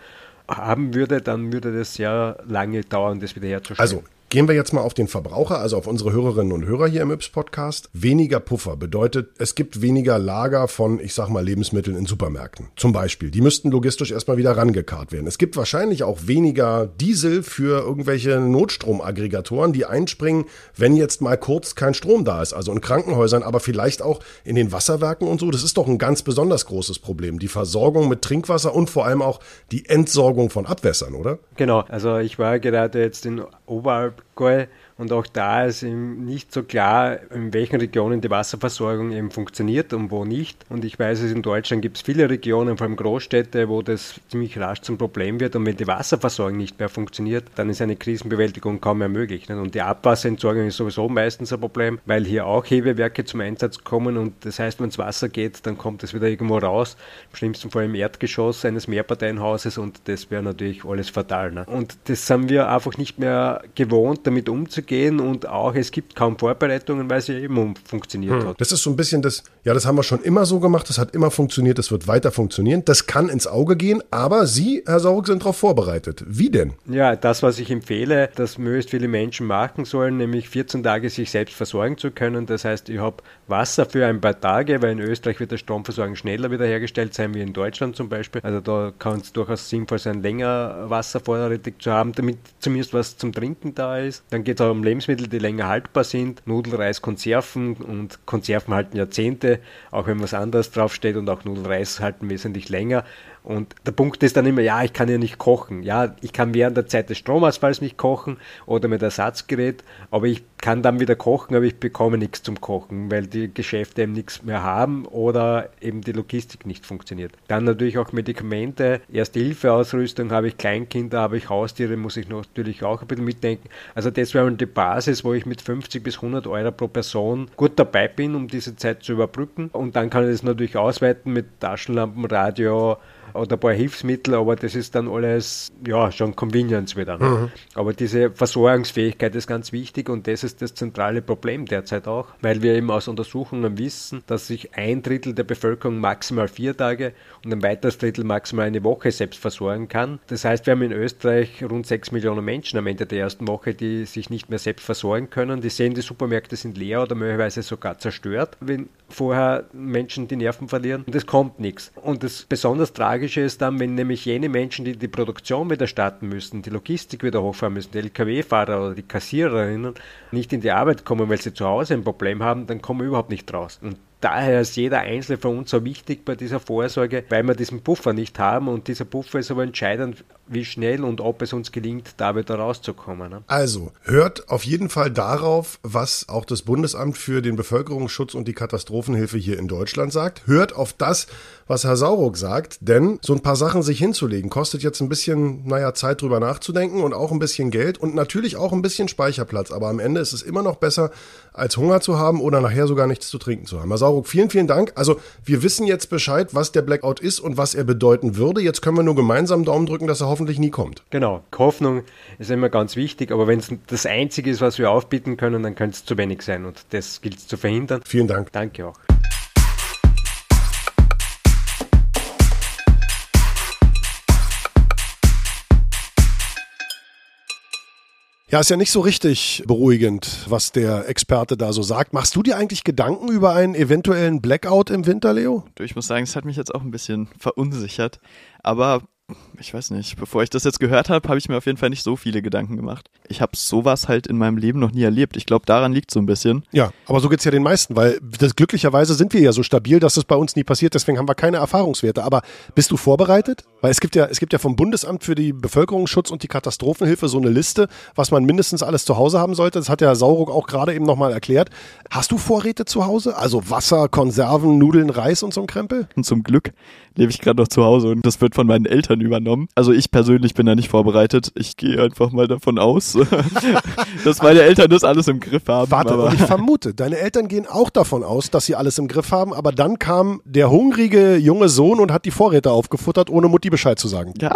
[SPEAKER 6] haben würde, dann würde das sehr lange dauern, das wiederherzustellen.
[SPEAKER 2] Also Gehen wir jetzt mal auf den Verbraucher, also auf unsere Hörerinnen und Hörer hier im Yps-Podcast. Weniger Puffer bedeutet, es gibt weniger Lager von, ich sag mal, Lebensmitteln in Supermärkten. Zum Beispiel. Die müssten logistisch erstmal wieder rangekarrt werden. Es gibt wahrscheinlich auch weniger Diesel für irgendwelche Notstromaggregatoren, die einspringen, wenn jetzt mal kurz kein Strom da ist. Also in Krankenhäusern, aber vielleicht auch in den Wasserwerken und so. Das ist doch ein ganz besonders großes Problem. Die Versorgung mit Trinkwasser und vor allem auch die Entsorgung von Abwässern, oder?
[SPEAKER 6] Genau. Also ich war gerade jetzt in Oberalp 哥。Und auch da ist eben nicht so klar, in welchen Regionen die Wasserversorgung eben funktioniert und wo nicht. Und ich weiß, es in Deutschland gibt es viele Regionen, vor allem Großstädte, wo das ziemlich rasch zum Problem wird. Und wenn die Wasserversorgung nicht mehr funktioniert, dann ist eine Krisenbewältigung kaum mehr möglich. Und die Abwasserentsorgung ist sowieso meistens ein Problem, weil hier auch Hebewerke zum Einsatz kommen. Und das heißt, wenn es Wasser geht, dann kommt es wieder irgendwo raus. Im schlimmsten Fall im Erdgeschoss eines Mehrparteienhauses. Und das wäre natürlich alles fatal. Ne? Und das haben wir einfach nicht mehr gewohnt, damit umzugehen gehen und auch es gibt kaum Vorbereitungen, weil sie eben funktioniert hm. hat.
[SPEAKER 2] Das ist so ein bisschen das, ja, das haben wir schon immer so gemacht, das hat immer funktioniert, das wird weiter funktionieren. Das kann ins Auge gehen, aber Sie, Herr Saurug, sind darauf vorbereitet. Wie denn?
[SPEAKER 6] Ja, das, was ich empfehle, dass möglichst viele Menschen machen sollen, nämlich 14 Tage sich selbst versorgen zu können. Das heißt, ich habe Wasser für ein paar Tage, weil in Österreich wird der Stromversorgung schneller wiederhergestellt sein wie in Deutschland zum Beispiel. Also da kann es durchaus sinnvoll sein, länger Wasser vorrätig zu haben, damit zumindest was zum Trinken da ist. Dann geht es auch um Lebensmittel, die länger haltbar sind. Nudelreis, Konserven und Konserven halten Jahrzehnte, auch wenn was anderes draufsteht und auch Nudelreis halten wesentlich länger. Und der Punkt ist dann immer, ja, ich kann ja nicht kochen. Ja, ich kann während der Zeit des Stromausfalls nicht kochen oder mit Ersatzgerät, aber ich kann dann wieder kochen, aber ich bekomme nichts zum Kochen, weil die Geschäfte eben nichts mehr haben oder eben die Logistik nicht funktioniert. Dann natürlich auch Medikamente, Erste-Hilfe-Ausrüstung, habe ich Kleinkinder, habe ich Haustiere, muss ich natürlich auch ein bisschen mitdenken. Also das wäre die Basis, wo ich mit 50 bis 100 Euro pro Person gut dabei bin, um diese Zeit zu überbrücken. Und dann kann ich das natürlich ausweiten mit Taschenlampen, Radio, oder ein paar Hilfsmittel, aber das ist dann alles, ja, schon Convenience wieder. Ne? Mhm. Aber diese Versorgungsfähigkeit ist ganz wichtig und das ist das zentrale Problem derzeit auch, weil wir eben aus Untersuchungen wissen, dass sich ein Drittel der Bevölkerung maximal vier Tage und ein weiteres Drittel maximal eine Woche selbst versorgen kann. Das heißt, wir haben in Österreich rund sechs Millionen Menschen am Ende der ersten Woche, die sich nicht mehr selbst versorgen können. Die sehen, die Supermärkte sind leer oder möglicherweise sogar zerstört, wenn vorher Menschen die Nerven verlieren. Und es kommt nichts. Und das besonders Tragische ist dann, wenn nämlich jene Menschen, die die Produktion wieder starten müssen, die Logistik wieder hochfahren müssen, die Lkw-Fahrer oder die Kassiererinnen nicht in die Arbeit kommen, weil sie zu Hause ein Problem haben, dann kommen wir überhaupt nicht raus. Und daher ist jeder Einzelne von uns so wichtig bei dieser Vorsorge, weil wir diesen Puffer nicht haben und dieser Puffer ist aber entscheidend, wie schnell und ob es uns gelingt, da wieder rauszukommen. Ne?
[SPEAKER 2] Also, hört auf jeden Fall darauf, was auch das Bundesamt für den Bevölkerungsschutz und die Katastrophenhilfe hier in Deutschland sagt. Hört auf das, was Herr Sauruck sagt, denn so ein paar Sachen sich hinzulegen, kostet jetzt ein bisschen, naja, Zeit drüber nachzudenken und auch ein bisschen Geld und natürlich auch ein bisschen Speicherplatz. Aber am Ende ist es immer noch besser, als Hunger zu haben oder nachher sogar nichts zu trinken zu haben. Herr Sauruck, vielen, vielen Dank. Also, wir wissen jetzt Bescheid, was der Blackout ist und was er bedeuten würde. Jetzt können wir nur gemeinsam Daumen drücken, dass er hoffentlich nie kommt.
[SPEAKER 6] Genau. Hoffnung ist immer ganz wichtig, aber wenn es das Einzige ist, was wir aufbieten können, dann könnte es zu wenig sein und das gilt es zu verhindern.
[SPEAKER 2] Vielen Dank.
[SPEAKER 6] Danke auch.
[SPEAKER 2] Ja, ist ja nicht so richtig beruhigend, was der Experte da so sagt. Machst du dir eigentlich Gedanken über einen eventuellen Blackout im Winter, Leo?
[SPEAKER 3] Ich muss sagen, es hat mich jetzt auch ein bisschen verunsichert. Aber ich weiß nicht, bevor ich das jetzt gehört habe, habe ich mir auf jeden Fall nicht so viele Gedanken gemacht. Ich habe sowas halt in meinem Leben noch nie erlebt. Ich glaube, daran liegt so ein bisschen.
[SPEAKER 2] Ja, aber so geht's ja den meisten, weil das, glücklicherweise sind wir ja so stabil, dass das bei uns nie passiert. Deswegen haben wir keine Erfahrungswerte. Aber bist du vorbereitet? Weil es gibt ja, es gibt ja vom Bundesamt für die Bevölkerungsschutz und die Katastrophenhilfe so eine Liste, was man mindestens alles zu Hause haben sollte. Das hat ja Sauruck auch gerade eben nochmal erklärt. Hast du Vorräte zu Hause? Also Wasser, Konserven, Nudeln, Reis und so ein Krempel?
[SPEAKER 3] Und zum Glück lebe ich gerade noch zu Hause und das wird von meinen Eltern übernommen. Also ich persönlich bin da nicht vorbereitet. Ich gehe einfach mal davon aus, dass meine Eltern das alles im Griff haben.
[SPEAKER 2] Warte, aber ich vermute, deine Eltern gehen auch davon aus, dass sie alles im Griff haben, aber dann kam der hungrige junge Sohn und hat die Vorräte aufgefuttert, ohne Mutti Bescheid zu sagen.
[SPEAKER 3] Ja.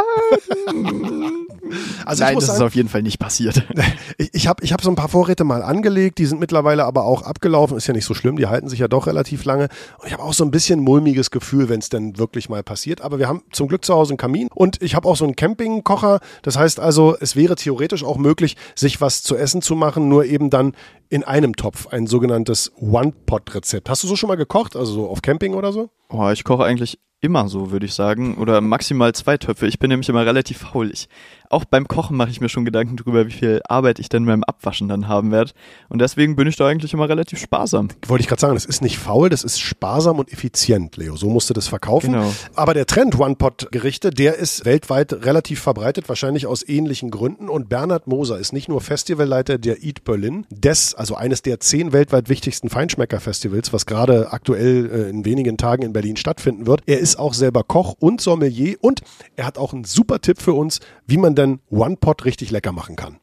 [SPEAKER 3] Also Nein, das sagen, ist auf jeden Fall nicht passiert.
[SPEAKER 2] Ich, ich habe ich hab so ein paar Vorräte mal angelegt, die sind mittlerweile aber auch abgelaufen. Ist ja nicht so schlimm, die halten sich ja doch relativ lange. Und ich habe auch so ein bisschen mulmiges Gefühl, wenn es denn wirklich mal passiert. Aber wir haben zum Glück zu Hause einen Kamin und ich habe auch so einen Campingkocher. Das heißt also, es wäre theoretisch auch möglich, sich was zu essen zu machen, nur eben dann in einem Topf, ein sogenanntes One-Pot-Rezept. Hast du so schon mal gekocht, also so auf Camping oder so?
[SPEAKER 3] Oh, ich koche eigentlich immer so, würde ich sagen. Oder maximal zwei Töpfe. Ich bin nämlich immer relativ faul. Ich auch beim Kochen mache ich mir schon Gedanken darüber, wie viel Arbeit ich denn beim Abwaschen dann haben werde. Und deswegen bin ich da eigentlich immer relativ sparsam.
[SPEAKER 2] Wollte ich gerade sagen, das ist nicht faul, das ist sparsam und effizient, Leo. So musst du das verkaufen.
[SPEAKER 3] Genau.
[SPEAKER 2] Aber der Trend One-Pot-Gerichte, der ist weltweit relativ verbreitet, wahrscheinlich aus ähnlichen Gründen. Und Bernhard Moser ist nicht nur Festivalleiter der Eat Berlin, des, also eines der zehn weltweit wichtigsten Feinschmecker-Festivals, was gerade aktuell äh, in wenigen Tagen in Berlin stattfinden wird. Er ist auch selber Koch und Sommelier und er hat auch einen super Tipp für uns, wie man denn One-Pot richtig lecker machen kann.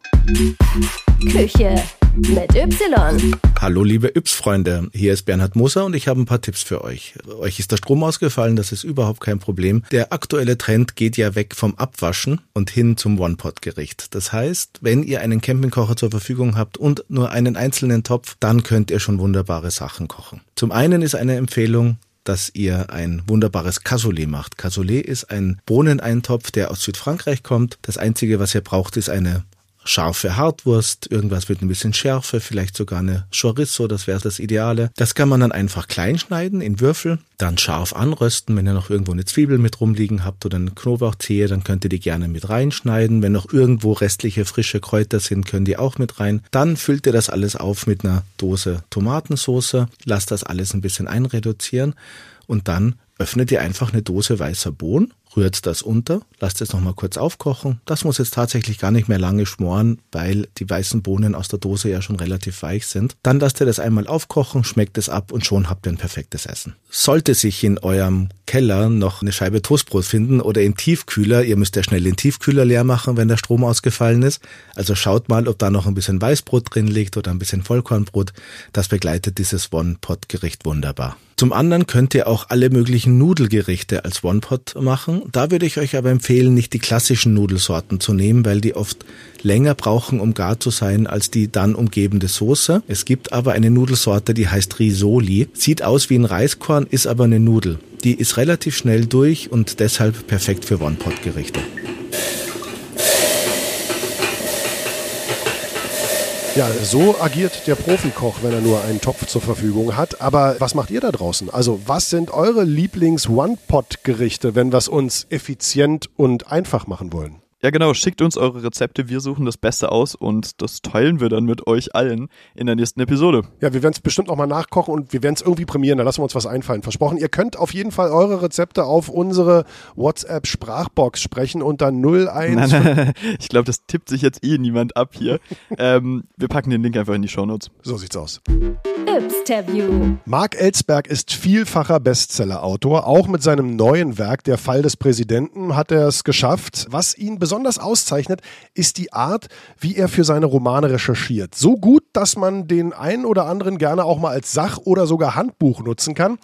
[SPEAKER 1] Küche mit Y.
[SPEAKER 7] Hallo liebe Yps-Freunde, hier ist Bernhard Moser und ich habe ein paar Tipps für euch. Euch ist der Strom ausgefallen, das ist überhaupt kein Problem. Der aktuelle Trend geht ja weg vom Abwaschen und hin zum One-Pot-Gericht. Das heißt, wenn ihr einen Campingkocher zur Verfügung habt und nur einen einzelnen Topf, dann könnt ihr schon wunderbare Sachen kochen. Zum einen ist eine Empfehlung, dass ihr ein wunderbares Cassoulet macht. Cassoulet ist ein Bohneneintopf, der aus Südfrankreich kommt. Das einzige, was ihr braucht, ist eine scharfe Hartwurst, irgendwas mit ein bisschen Schärfe, vielleicht sogar eine Chorizo, das wäre das Ideale. Das kann man dann einfach klein schneiden in Würfel, dann scharf anrösten. Wenn ihr noch irgendwo eine Zwiebel mit rumliegen habt oder eine Knoblauchzehe, dann könnt ihr die gerne mit reinschneiden. Wenn noch irgendwo restliche frische Kräuter sind, können die auch mit rein. Dann füllt ihr das alles auf mit einer Dose Tomatensauce, lasst das alles ein bisschen einreduzieren und dann öffnet ihr einfach eine Dose weißer Bohnen rührt das unter, lasst es nochmal kurz aufkochen. Das muss jetzt tatsächlich gar nicht mehr lange schmoren, weil die weißen Bohnen aus der Dose ja schon relativ weich sind. Dann lasst ihr das einmal aufkochen, schmeckt es ab und schon habt ihr ein perfektes Essen. Sollte sich in eurem Keller noch eine Scheibe Toastbrot finden oder im Tiefkühler, ihr müsst ja schnell den Tiefkühler leer machen, wenn der Strom ausgefallen ist. Also schaut mal, ob da noch ein bisschen Weißbrot drin liegt oder ein bisschen Vollkornbrot. Das begleitet dieses One-Pot-Gericht wunderbar. Zum anderen könnt ihr auch alle möglichen Nudelgerichte als One-Pot machen. Da würde ich euch aber empfehlen, nicht die klassischen Nudelsorten zu nehmen, weil die oft länger brauchen, um gar zu sein, als die dann umgebende Soße. Es gibt aber eine Nudelsorte, die heißt Risoli. Sieht aus wie ein Reiskorn, ist aber eine Nudel. Die ist relativ schnell durch und deshalb perfekt für One-Pot-Gerichte.
[SPEAKER 2] Ja, so agiert der Profikoch, wenn er nur einen Topf zur Verfügung hat. Aber was macht ihr da draußen? Also, was sind eure Lieblings-One-Pot-Gerichte, wenn wir es uns effizient und einfach machen wollen?
[SPEAKER 3] Ja, genau. Schickt uns eure Rezepte. Wir suchen das Beste aus und das teilen wir dann mit euch allen in der nächsten Episode.
[SPEAKER 2] Ja, wir werden es bestimmt auch mal nachkochen und wir werden es irgendwie prämieren. Da lassen wir uns was einfallen. Versprochen. Ihr könnt auf jeden Fall eure Rezepte auf unsere WhatsApp-Sprachbox sprechen unter 01.
[SPEAKER 3] Nein, nein, ich glaube, das tippt sich jetzt eh niemand ab hier. ähm, wir packen den Link einfach in die Shownotes.
[SPEAKER 2] So sieht's aus.
[SPEAKER 1] Yps-Terview.
[SPEAKER 2] Mark Ellsberg ist vielfacher Bestseller-Autor. Auch mit seinem neuen Werk Der Fall des Präsidenten hat er es geschafft. Was ihn besonders auszeichnet, ist die Art, wie er für seine Romane recherchiert. So gut, dass man den einen oder anderen gerne auch mal als Sach- oder sogar Handbuch nutzen kann.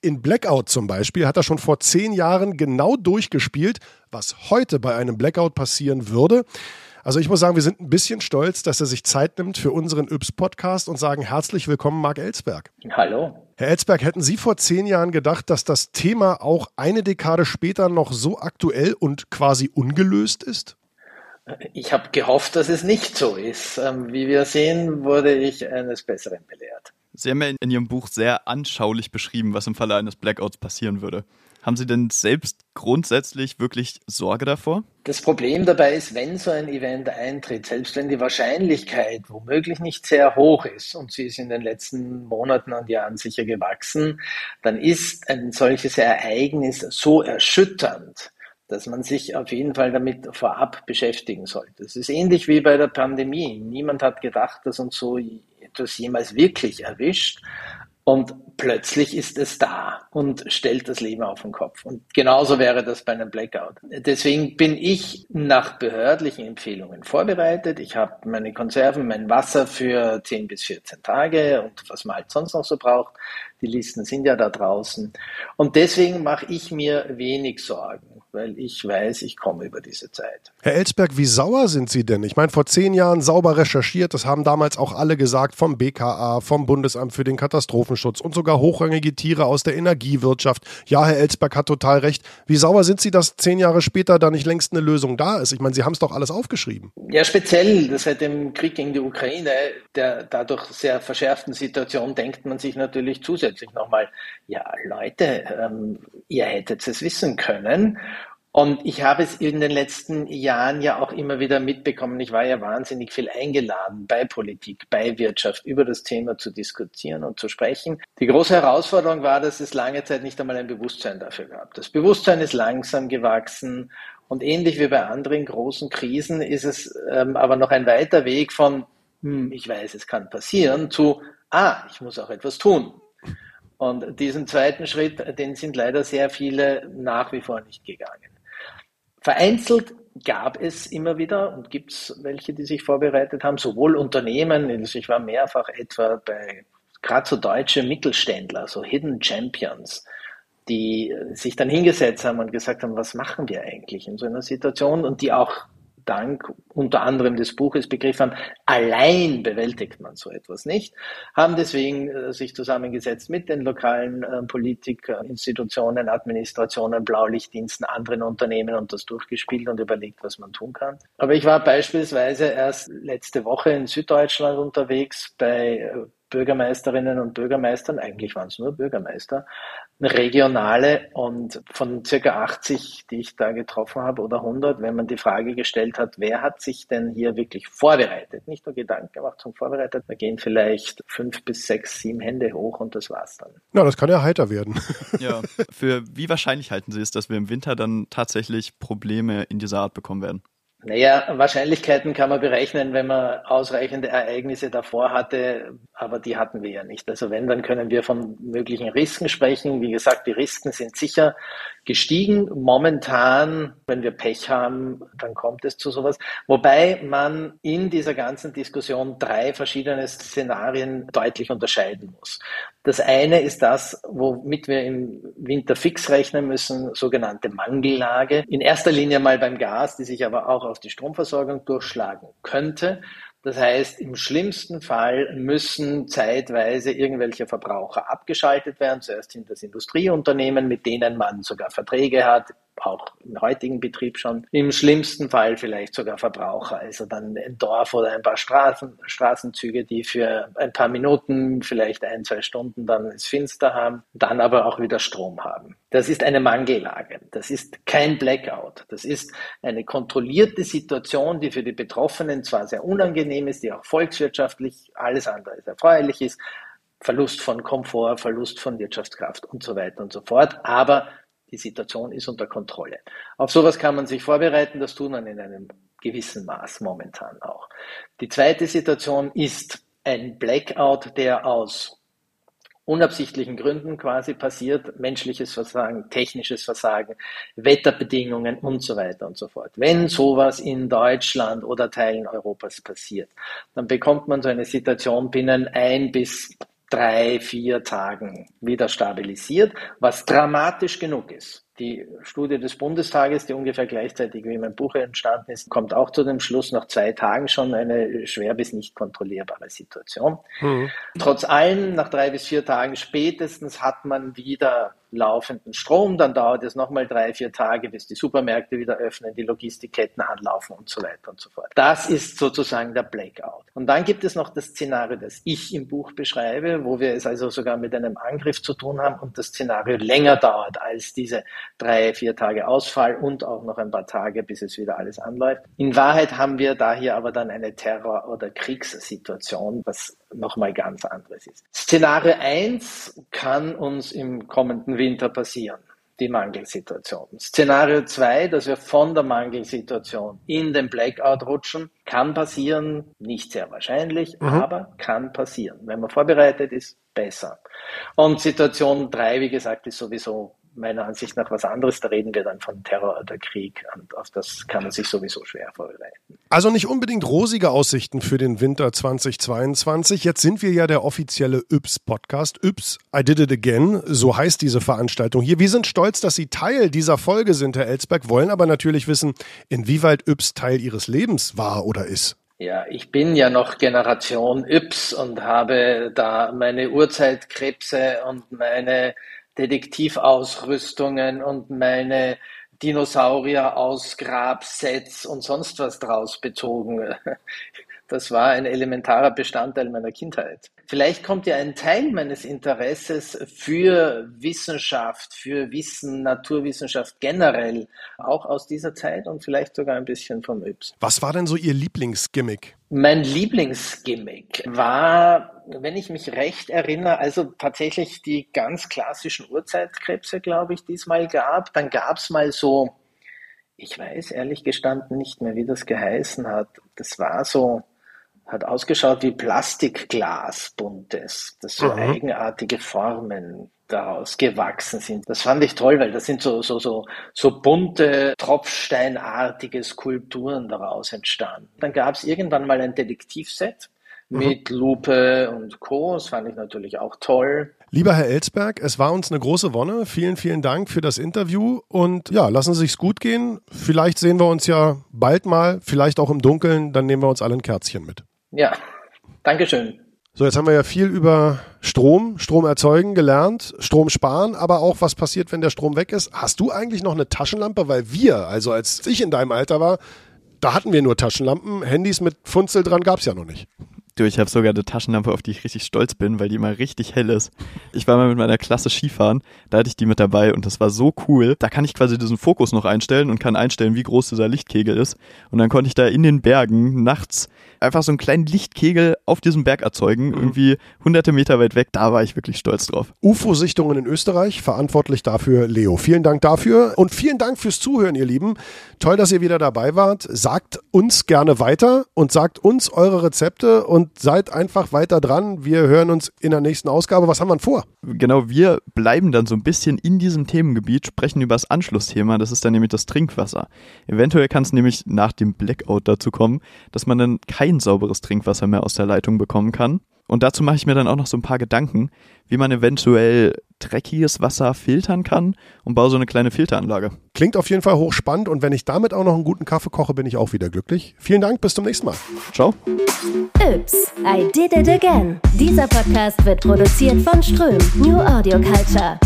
[SPEAKER 2] In Blackout zum Beispiel hat er schon vor zehn Jahren genau durchgespielt, was heute bei einem Blackout passieren würde. Also ich muss sagen, wir sind ein bisschen stolz, dass er sich Zeit nimmt für unseren Yps-Podcast und sagen herzlich willkommen, Marc Ellsberg.
[SPEAKER 8] Hallo.
[SPEAKER 2] Herr Ellsberg, hätten Sie vor zehn Jahren gedacht, dass das Thema auch eine Dekade später noch so aktuell und quasi ungelöst ist?
[SPEAKER 8] Ich habe gehofft, dass es nicht so ist. Ähm, Wie wir sehen, wurde ich eines Besseren belehrt.
[SPEAKER 3] Sie haben ja in Ihrem Buch sehr anschaulich beschrieben, was im Falle eines Blackouts passieren würde. Haben Sie denn selbst grundsätzlich wirklich Sorge davor?
[SPEAKER 8] Das Problem dabei ist, wenn so ein Event eintritt, selbst wenn die Wahrscheinlichkeit womöglich nicht sehr hoch ist, und sie ist in den letzten Monaten und Jahren sicher gewachsen, dann ist ein solches Ereignis so erschütternd, dass man sich auf jeden Fall damit vorab beschäftigen sollte. Es ist ähnlich wie bei der Pandemie. Niemand hat gedacht, dass uns so etwas jemals wirklich erwischt. Und plötzlich ist es da und stellt das Leben auf den Kopf. Und genauso wäre das bei einem Blackout. Deswegen bin ich nach behördlichen Empfehlungen vorbereitet. Ich habe meine Konserven, mein Wasser für 10 bis 14 Tage und was man halt sonst noch so braucht. Die Listen sind ja da draußen. Und deswegen mache ich mir wenig Sorgen, weil ich weiß, ich komme über diese Zeit.
[SPEAKER 2] Herr Ellsberg, wie sauer sind Sie denn? Ich meine, vor zehn Jahren sauber recherchiert, das haben damals auch alle gesagt, vom BKA, vom Bundesamt für den Katastrophenschutz und sogar hochrangige Tiere aus der Energiewirtschaft. Ja, Herr Ellsberg hat total recht. Wie sauer sind Sie, dass zehn Jahre später da nicht längst eine Lösung da ist? Ich meine, Sie haben es doch alles aufgeschrieben.
[SPEAKER 8] Ja, speziell seit dem Krieg gegen die Ukraine, der dadurch sehr verschärften Situation, denkt man sich natürlich zusätzlich zusätzlich nochmal, ja Leute, ähm, ihr hättet es wissen können. Und ich habe es in den letzten Jahren ja auch immer wieder mitbekommen. Ich war ja wahnsinnig viel eingeladen bei Politik, bei Wirtschaft, über das Thema zu diskutieren und zu sprechen. Die große Herausforderung war, dass es lange Zeit nicht einmal ein Bewusstsein dafür gab. Das Bewusstsein ist langsam gewachsen und ähnlich wie bei anderen großen Krisen ist es ähm, aber noch ein weiter Weg von, hm, ich weiß, es kann passieren, zu, ah, ich muss auch etwas tun. Und diesen zweiten Schritt, den sind leider sehr viele nach wie vor nicht gegangen. Vereinzelt gab es immer wieder und gibt es welche, die sich vorbereitet haben, sowohl Unternehmen, also ich war mehrfach etwa bei gerade so deutsche Mittelständler, so Hidden Champions, die sich dann hingesetzt haben und gesagt haben, was machen wir eigentlich in so einer Situation und die auch dank unter anderem des Buches begriffen haben, allein bewältigt man so etwas nicht, haben deswegen äh, sich zusammengesetzt mit den lokalen äh, Politikinstitutionen, Administrationen, Blaulichtdiensten, anderen Unternehmen und das durchgespielt und überlegt, was man tun kann. Aber ich war beispielsweise erst letzte Woche in Süddeutschland unterwegs bei äh, Bürgermeisterinnen und Bürgermeistern, eigentlich waren es nur Bürgermeister, regionale und von circa 80, die ich da getroffen habe, oder 100, wenn man die Frage gestellt hat, wer hat sich denn hier wirklich vorbereitet, nicht nur Gedanken gemacht, sondern vorbereitet, da gehen vielleicht fünf bis sechs, sieben Hände hoch und das war's dann.
[SPEAKER 2] Na, das kann ja heiter werden.
[SPEAKER 3] Ja, für wie wahrscheinlich halten Sie es, dass wir im Winter dann tatsächlich Probleme in dieser Art bekommen werden?
[SPEAKER 8] Naja, Wahrscheinlichkeiten kann man berechnen, wenn man ausreichende Ereignisse davor hatte, aber die hatten wir ja nicht. Also wenn, dann können wir von möglichen Risken sprechen. Wie gesagt, die Risken sind sicher gestiegen. Momentan, wenn wir Pech haben, dann kommt es zu sowas. Wobei man in dieser ganzen Diskussion drei verschiedene Szenarien deutlich unterscheiden muss. Das eine ist das, womit wir im Winter fix rechnen müssen, sogenannte Mangellage. In erster Linie mal beim Gas, die sich aber auch auf die Stromversorgung durchschlagen könnte. Das heißt, im schlimmsten Fall müssen zeitweise irgendwelche Verbraucher abgeschaltet werden. Zuerst sind das Industrieunternehmen, mit denen man sogar Verträge hat, auch im heutigen Betrieb schon. Im schlimmsten Fall vielleicht sogar Verbraucher, also dann ein Dorf oder ein paar Straßen, Straßenzüge, die für ein paar Minuten, vielleicht ein, zwei Stunden dann es finster haben, dann aber auch wieder Strom haben. Das ist eine Mangellage. Das ist kein Blackout. Das ist eine kontrollierte Situation, die für die Betroffenen zwar sehr unangenehm ist, die auch volkswirtschaftlich alles andere als erfreulich ist. Verlust von Komfort, Verlust von Wirtschaftskraft und so weiter und so fort. Aber die Situation ist unter Kontrolle. Auf sowas kann man sich vorbereiten, das tut man in einem gewissen Maß momentan auch. Die zweite Situation ist ein Blackout, der aus unabsichtlichen Gründen quasi passiert, menschliches Versagen, technisches Versagen, Wetterbedingungen und so weiter und so fort. Wenn sowas in Deutschland oder Teilen Europas passiert, dann bekommt man so eine Situation binnen ein bis drei, vier Tagen wieder stabilisiert, was dramatisch genug ist. Die Studie des Bundestages, die ungefähr gleichzeitig wie mein Buch entstanden ist, kommt auch zu dem Schluss, nach zwei Tagen schon eine schwer bis nicht kontrollierbare Situation. Mhm. Trotz allem, nach drei bis vier Tagen spätestens hat man wieder laufenden Strom, dann dauert es nochmal drei, vier Tage, bis die Supermärkte wieder öffnen, die Logistikketten anlaufen und so weiter und so fort. Das ist sozusagen der Blackout. Und dann gibt es noch das Szenario, das ich im Buch beschreibe, wo wir es also sogar mit einem Angriff zu tun haben und das Szenario länger dauert als diese drei, vier Tage Ausfall und auch noch ein paar Tage, bis es wieder alles anläuft. In Wahrheit haben wir da hier aber dann eine Terror- oder Kriegssituation, was nochmal ganz anderes ist. Szenario 1 kann uns im kommenden Winter passieren die Mangelsituation. Szenario 2, dass wir von der Mangelsituation in den Blackout rutschen, kann passieren, nicht sehr wahrscheinlich, mhm. aber kann passieren. Wenn man vorbereitet ist, besser. Und Situation 3, wie gesagt, ist sowieso meiner Ansicht nach was anderes. Da reden wir dann von Terror oder Krieg und auf das kann man sich sowieso schwer vorbereiten.
[SPEAKER 2] Also nicht unbedingt rosige Aussichten für den Winter 2022. Jetzt sind wir ja der offizielle Yps-Podcast. Yps, I did it again. So heißt diese Veranstaltung hier. Wir sind stolz, dass Sie Teil dieser Folge sind, Herr Elsberg, wollen aber natürlich wissen, inwieweit Yps Teil Ihres Lebens war oder ist.
[SPEAKER 8] Ja, ich bin ja noch Generation Yps und habe da meine Urzeitkrebse und meine Detektivausrüstungen und meine Dinosaurier aus Grabsets und sonst was draus bezogen. Das war ein elementarer Bestandteil meiner Kindheit. Vielleicht kommt ja ein Teil meines Interesses für Wissenschaft, für Wissen, Naturwissenschaft generell auch aus dieser Zeit und vielleicht sogar ein bisschen vom Yps.
[SPEAKER 2] Was war denn so Ihr Lieblingsgimmick?
[SPEAKER 8] Mein Lieblingsgimmick war, wenn ich mich recht erinnere, also tatsächlich die ganz klassischen Urzeitkrebse, glaube ich, die es mal gab. Dann gab es mal so, ich weiß ehrlich gestanden nicht mehr, wie das geheißen hat. Das war so, hat ausgeschaut wie Plastikglas buntes, das so mhm. eigenartige Formen daraus gewachsen sind. Das fand ich toll, weil das sind so, so, so, so bunte, tropfsteinartige Skulpturen daraus entstanden. Dann gab es irgendwann mal ein Detektivset mhm. mit Lupe und Co. Das fand ich natürlich auch toll.
[SPEAKER 2] Lieber Herr Elsberg, es war uns eine große Wonne. Vielen, vielen Dank für das Interview und ja, lassen Sie sich's gut gehen. Vielleicht sehen wir uns ja bald mal, vielleicht auch im Dunkeln, dann nehmen wir uns alle ein Kerzchen mit.
[SPEAKER 8] Ja, Dankeschön.
[SPEAKER 2] So, jetzt haben wir ja viel über Strom, Strom erzeugen gelernt, Strom sparen, aber auch was passiert, wenn der Strom weg ist. Hast du eigentlich noch eine Taschenlampe? Weil wir, also als ich in deinem Alter war, da hatten wir nur Taschenlampen. Handys mit Funzel dran gab es ja noch nicht.
[SPEAKER 3] Du, ich habe sogar eine Taschenlampe, auf die ich richtig stolz bin, weil die immer richtig hell ist. Ich war mal mit meiner Klasse Skifahren, da hatte ich die mit dabei und das war so cool. Da kann ich quasi diesen Fokus noch einstellen und kann einstellen, wie groß dieser Lichtkegel ist. Und dann konnte ich da in den Bergen nachts einfach so einen kleinen Lichtkegel auf diesem Berg erzeugen, mhm. irgendwie hunderte Meter weit weg. Da war ich wirklich stolz drauf.
[SPEAKER 2] UFO-Sichtungen in Österreich, verantwortlich dafür Leo. Vielen Dank dafür und vielen Dank fürs Zuhören, ihr Lieben. Toll, dass ihr wieder dabei wart. Sagt uns gerne weiter und sagt uns eure Rezepte und seid einfach weiter dran. Wir hören uns in der nächsten Ausgabe. Was haben wir vor?
[SPEAKER 3] Genau, wir bleiben dann so ein bisschen in diesem Themengebiet, sprechen über das Anschlussthema. Das ist dann nämlich das Trinkwasser. Eventuell kann es nämlich nach dem Blackout dazu kommen, dass man dann kein sauberes Trinkwasser mehr aus der Leitung bekommen kann. Und dazu mache ich mir dann auch noch so ein paar Gedanken, wie man eventuell dreckiges Wasser filtern kann und baue so eine kleine Filteranlage.
[SPEAKER 2] Klingt auf jeden Fall hochspannend und wenn ich damit auch noch einen guten Kaffee koche, bin ich auch wieder glücklich. Vielen Dank, bis zum nächsten Mal.
[SPEAKER 3] Ciao.
[SPEAKER 1] Ups, I did it again. Dieser Podcast wird produziert von Ström, New Audio Culture.